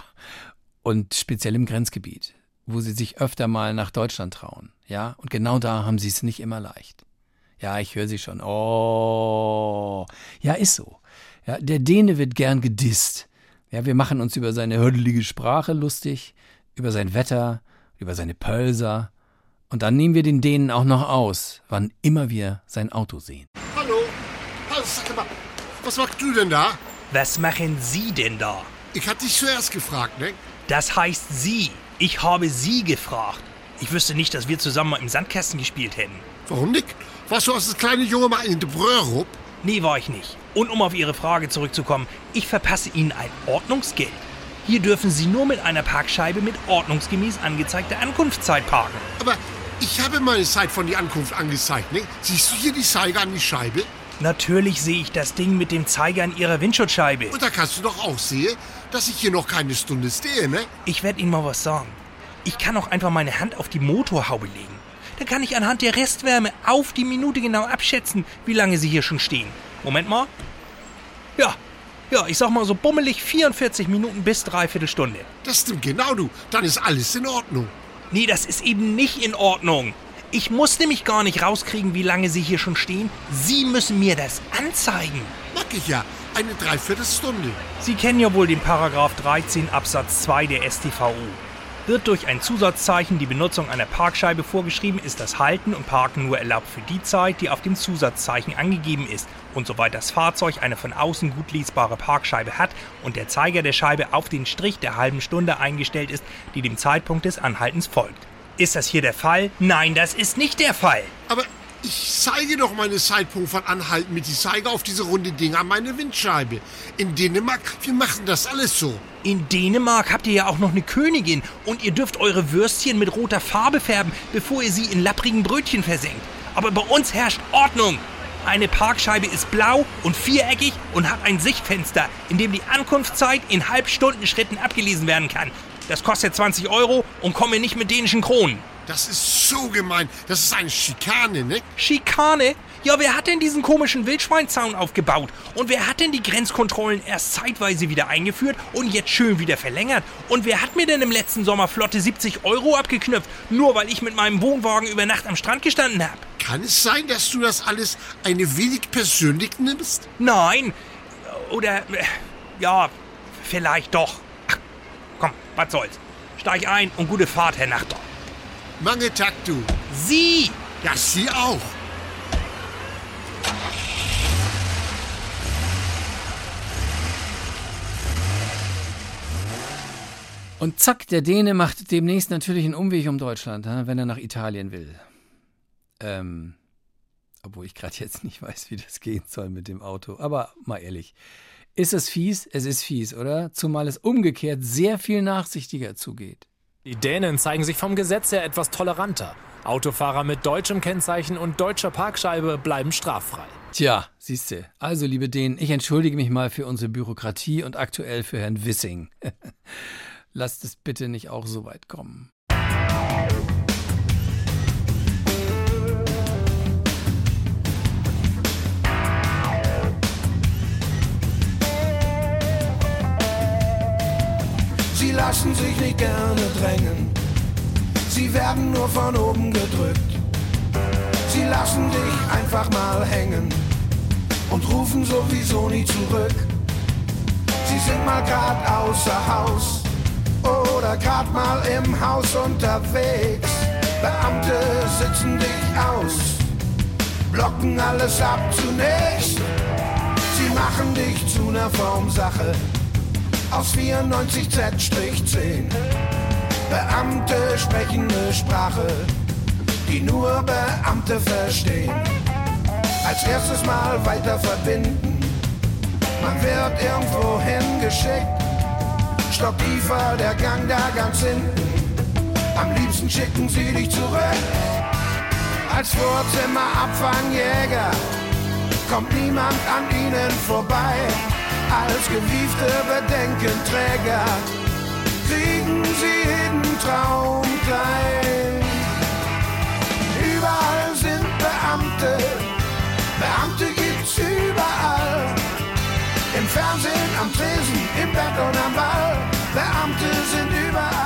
Und speziell im Grenzgebiet, wo sie sich öfter mal nach Deutschland trauen, ja. Und genau da haben sie es nicht immer leicht. Ja, ich höre sie schon. Oh, ja, ist so. Ja, der Däne wird gern gedisst. Ja, wir machen uns über seine hördelige Sprache lustig, über sein Wetter, über seine Pölser. Und dann nehmen wir den Dänen auch noch aus, wann immer wir sein Auto sehen. Hallo? Hallo, sag mal, was machst du denn da? Was machen Sie denn da? Ich hatte dich zuerst gefragt, ne? Das heißt Sie. Ich habe Sie gefragt. Ich wüsste nicht, dass wir zusammen mal im Sandkasten gespielt hätten. Warum nicht? Warst du als das kleine Junge mal in der Bröhrup? Nee, war ich nicht. Und um auf Ihre Frage zurückzukommen, ich verpasse Ihnen ein Ordnungsgeld. Hier dürfen Sie nur mit einer Parkscheibe mit ordnungsgemäß angezeigter Ankunftszeit parken. Aber ich habe meine Zeit von der Ankunft angezeigt, ne? Siehst du hier die Zeiger an die Scheibe? Natürlich sehe ich das Ding mit dem Zeiger an Ihrer Windschutzscheibe. Und da kannst du doch auch sehen, dass ich hier noch keine Stunde stehe, ne? Ich werde Ihnen mal was sagen. Ich kann auch einfach meine Hand auf die Motorhaube legen. Dann kann ich anhand der Restwärme auf die Minute genau abschätzen, wie lange Sie hier schon stehen. Moment mal. Ja, ja, ich sag mal so bummelig 44 Minuten bis dreiviertel Stunde. Das stimmt genau, du. Dann ist alles in Ordnung. Nee, das ist eben nicht in Ordnung. Ich muss nämlich gar nicht rauskriegen, wie lange Sie hier schon stehen. Sie müssen mir das anzeigen. Mag ich ja. Eine Dreiviertelstunde. Sie kennen ja wohl den Paragraph 13 Absatz 2 der StVO. Wird durch ein Zusatzzeichen die Benutzung einer Parkscheibe vorgeschrieben, ist das Halten und Parken nur erlaubt für die Zeit, die auf dem Zusatzzeichen angegeben ist. Und soweit das Fahrzeug eine von außen gut lesbare Parkscheibe hat und der Zeiger der Scheibe auf den Strich der halben Stunde eingestellt ist, die dem Zeitpunkt des Anhaltens folgt. Ist das hier der Fall? Nein, das ist nicht der Fall. Aber ich zeige doch meine von Anhalten mit die Zeiger auf diese runde Ding an meine Windscheibe. In Dänemark, wir machen das alles so. In Dänemark habt ihr ja auch noch eine Königin und ihr dürft eure Würstchen mit roter Farbe färben, bevor ihr sie in lapprigen Brötchen versenkt. Aber bei uns herrscht Ordnung. Eine Parkscheibe ist blau und viereckig und hat ein Sichtfenster, in dem die Ankunftszeit in Halbstundenschritten abgelesen werden kann. Das kostet 20 Euro und komme nicht mit dänischen Kronen. Das ist so gemein. Das ist eine Schikane, ne? Schikane? Ja, wer hat denn diesen komischen Wildschweinzaun aufgebaut? Und wer hat denn die Grenzkontrollen erst zeitweise wieder eingeführt und jetzt schön wieder verlängert? Und wer hat mir denn im letzten Sommer flotte 70 Euro abgeknüpft, nur weil ich mit meinem Wohnwagen über Nacht am Strand gestanden habe? Kann es sein, dass du das alles eine wenig persönlich nimmst? Nein. Oder, äh, ja, vielleicht doch. Ach, komm, was soll's. Steig ein und gute Fahrt, Herr Nachbar. Mange Tag, du. Sie! Ja, Sie auch. Und zack, der Däne macht demnächst natürlich einen Umweg um Deutschland, wenn er nach Italien will. Ähm, obwohl ich gerade jetzt nicht weiß, wie das gehen soll mit dem Auto. Aber mal ehrlich, ist es fies? Es ist fies, oder? Zumal es umgekehrt sehr viel nachsichtiger zugeht. Die Dänen zeigen sich vom Gesetz her etwas toleranter. Autofahrer mit deutschem Kennzeichen und deutscher Parkscheibe bleiben straffrei. Tja, siehste. Also, liebe Dänen, ich entschuldige mich mal für unsere Bürokratie und aktuell für Herrn Wissing. Lasst es bitte nicht auch so weit kommen. Sie lassen sich nicht gerne drängen. Sie werden nur von oben gedrückt. Sie lassen dich einfach mal hängen und rufen sowieso nie zurück. Sie sind mal grad außer Haus oder grad mal im Haus unterwegs. Beamte sitzen dich aus, blocken alles ab zunächst. Sie machen dich zu ner Formsache aus 94Z-10. Beamte sprechen eine Sprache, die nur Beamte verstehen. Als erstes mal weiter verbinden, man wird irgendwo hingeschickt. Stock tiefer, der Gang da ganz hinten. Am liebsten schicken sie dich zurück. Als Vorzimmerabfangjäger kommt niemand an ihnen vorbei. Als gewiefte Bedenkenträger kriegen sie jeden Traum klein. Überall sind Beamte, Beamte gibt's überall. Im Fernsehen, am Tresen, im Bett und am Ball. Beamte sind überall.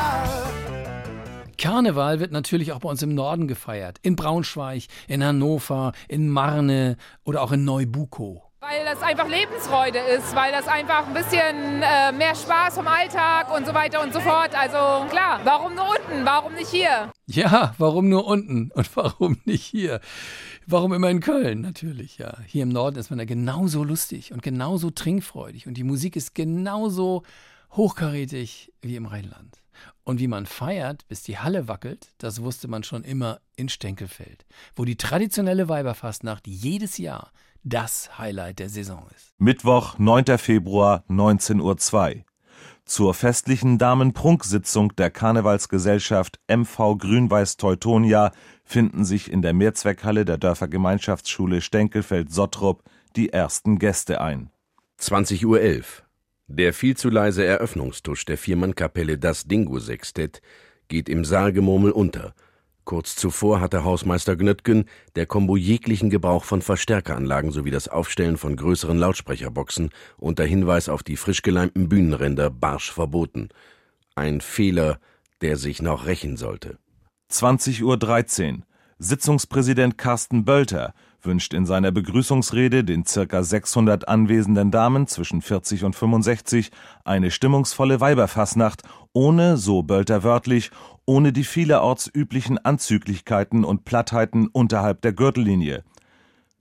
Karneval wird natürlich auch bei uns im Norden gefeiert. In Braunschweig, in Hannover, in Marne oder auch in Neubuko. Weil das einfach Lebensfreude ist, weil das einfach ein bisschen äh, mehr Spaß vom Alltag und so weiter und so fort. Also klar, warum nur unten, warum nicht hier? Ja, warum nur unten und warum nicht hier? Warum immer in Köln? Natürlich, ja. Hier im Norden ist man ja genauso lustig und genauso trinkfreudig und die Musik ist genauso hochkarätig wie im Rheinland. Und wie man feiert, bis die Halle wackelt, das wusste man schon immer in Stenkelfeld, wo die traditionelle Weiberfastnacht jedes Jahr das Highlight der Saison ist. Mittwoch, 9. Februar, 19.02 Uhr. Zur festlichen Damenprunksitzung der Karnevalsgesellschaft MV Grün-Weiß Teutonia finden sich in der Mehrzweckhalle der Dörfergemeinschaftsschule Stenkelfeld-Sottrup die ersten Gäste ein. 20.11 Uhr. Der viel zu leise Eröffnungstusch der Viermannkapelle Das Dingo Sextett geht im Saalgemurmel unter. Kurz zuvor hatte Hausmeister Gnöttgen der Kombo jeglichen Gebrauch von Verstärkeranlagen sowie das Aufstellen von größeren Lautsprecherboxen unter Hinweis auf die frisch geleimten Bühnenränder barsch verboten. Ein Fehler, der sich noch rächen sollte. 20.13 Uhr. Sitzungspräsident Carsten Bölter wünscht in seiner Begrüßungsrede den circa 600 anwesenden Damen zwischen 40 und 65 eine stimmungsvolle Weiberfassnacht ohne, so Bölter wörtlich, ohne die vielerorts üblichen Anzüglichkeiten und Plattheiten unterhalb der Gürtellinie.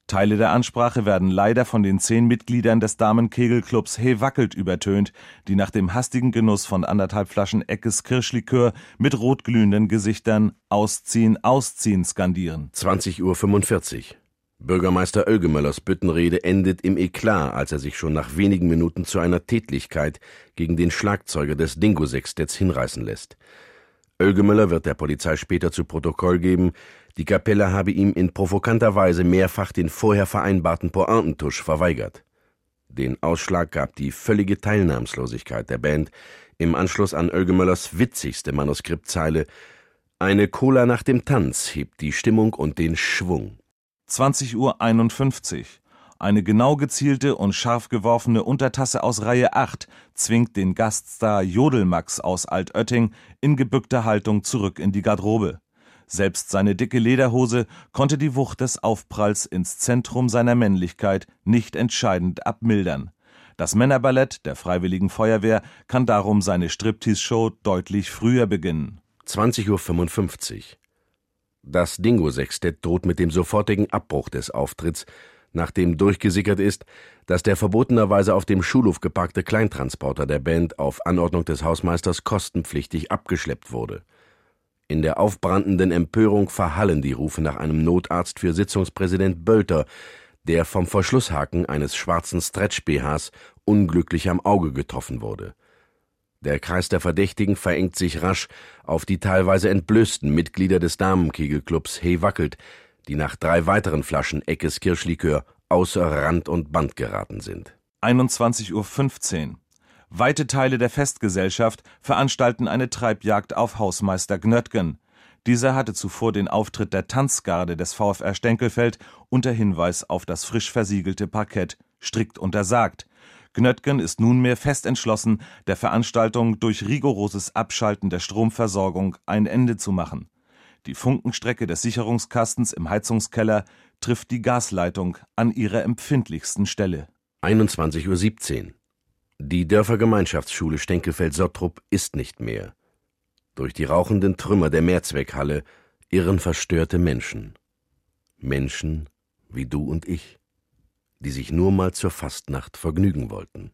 Teile der Ansprache werden leider von den zehn Mitgliedern des Damenkegelclubs He Wackelt übertönt, die nach dem hastigen Genuss von anderthalb Flaschen Eckes Kirschlikör mit rotglühenden Gesichtern Ausziehen, Ausziehen skandieren. 20.45 Uhr. Bürgermeister Oelgemöllers Büttenrede endet im Eklat, als er sich schon nach wenigen Minuten zu einer Tätlichkeit gegen den Schlagzeuger des Dingo-Sextetts hinreißen lässt. Oelgemöller wird der Polizei später zu Protokoll geben, die Kapelle habe ihm in provokanter Weise mehrfach den vorher vereinbarten Pointentusch verweigert. Den Ausschlag gab die völlige Teilnahmslosigkeit der Band im Anschluss an Oelgemöllers witzigste Manuskriptzeile Eine Cola nach dem Tanz hebt die Stimmung und den Schwung. 20.51 Uhr. Eine genau gezielte und scharf geworfene Untertasse aus Reihe 8 zwingt den Gaststar Jodelmax aus Altötting in gebückter Haltung zurück in die Garderobe. Selbst seine dicke Lederhose konnte die Wucht des Aufpralls ins Zentrum seiner Männlichkeit nicht entscheidend abmildern. Das Männerballett der Freiwilligen Feuerwehr kann darum seine Striptease-Show deutlich früher beginnen. 20.55 Uhr. Das Dingo-Sextett droht mit dem sofortigen Abbruch des Auftritts, nachdem durchgesickert ist, dass der verbotenerweise auf dem Schulhof geparkte Kleintransporter der Band auf Anordnung des Hausmeisters kostenpflichtig abgeschleppt wurde. In der aufbrandenden Empörung verhallen die Rufe nach einem Notarzt für Sitzungspräsident Bölter, der vom Verschlusshaken eines schwarzen Stretch-BHs unglücklich am Auge getroffen wurde. Der Kreis der Verdächtigen verengt sich rasch auf die teilweise entblößten Mitglieder des Damenkegelclubs Hey Wackelt, die nach drei weiteren Flaschen Eckes Kirschlikör außer Rand und Band geraten sind. 21.15 Uhr. Weite Teile der Festgesellschaft veranstalten eine Treibjagd auf Hausmeister Gnöttgen. Dieser hatte zuvor den Auftritt der Tanzgarde des VfR Stenkelfeld unter Hinweis auf das frisch versiegelte Parkett strikt untersagt. Gnöttgen ist nunmehr fest entschlossen, der Veranstaltung durch rigoroses Abschalten der Stromversorgung ein Ende zu machen. Die Funkenstrecke des Sicherungskastens im Heizungskeller trifft die Gasleitung an ihrer empfindlichsten Stelle. 21.17 Uhr. Die Dörfergemeinschaftsschule Stenkelfeld-Sottrup ist nicht mehr. Durch die rauchenden Trümmer der Mehrzweckhalle irren verstörte Menschen. Menschen wie du und ich die sich nur mal zur Fastnacht vergnügen wollten.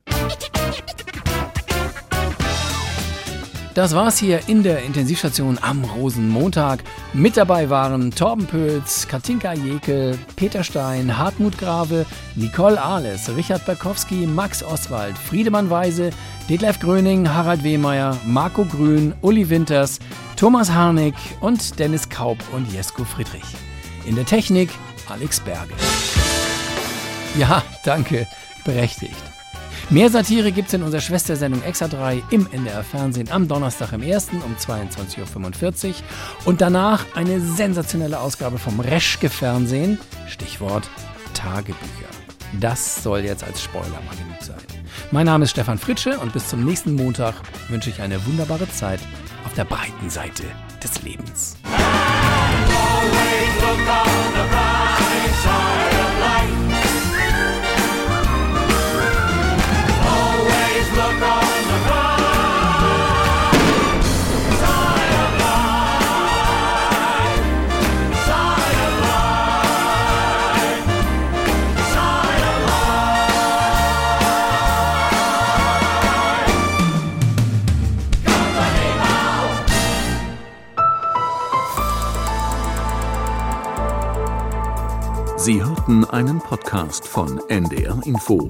Das war's hier in der Intensivstation am Rosenmontag. Mit dabei waren Torben Pöls, Katinka Jekel, Peter Stein, Hartmut Grave, Nicole Ahles, Richard Berkowski, Max Oswald, Friedemann Weise, Detlef Gröning, Harald Wehmeier, Marco Grün, Uli Winters, Thomas Harnik und Dennis Kaub und Jesko Friedrich. In der Technik Alex Berge. Ja, danke. Berechtigt. Mehr Satire gibt's in unserer Schwestersendung Extra 3 im NDR Fernsehen am Donnerstag im 1. um 22.45 Uhr und danach eine sensationelle Ausgabe vom Reschke Fernsehen, Stichwort Tagebücher. Das soll jetzt als Spoiler mal genug sein. Mein Name ist Stefan Fritsche und bis zum nächsten Montag wünsche ich eine wunderbare Zeit auf der breiten Seite des Lebens. Sie hörten einen Podcast von NDR Info.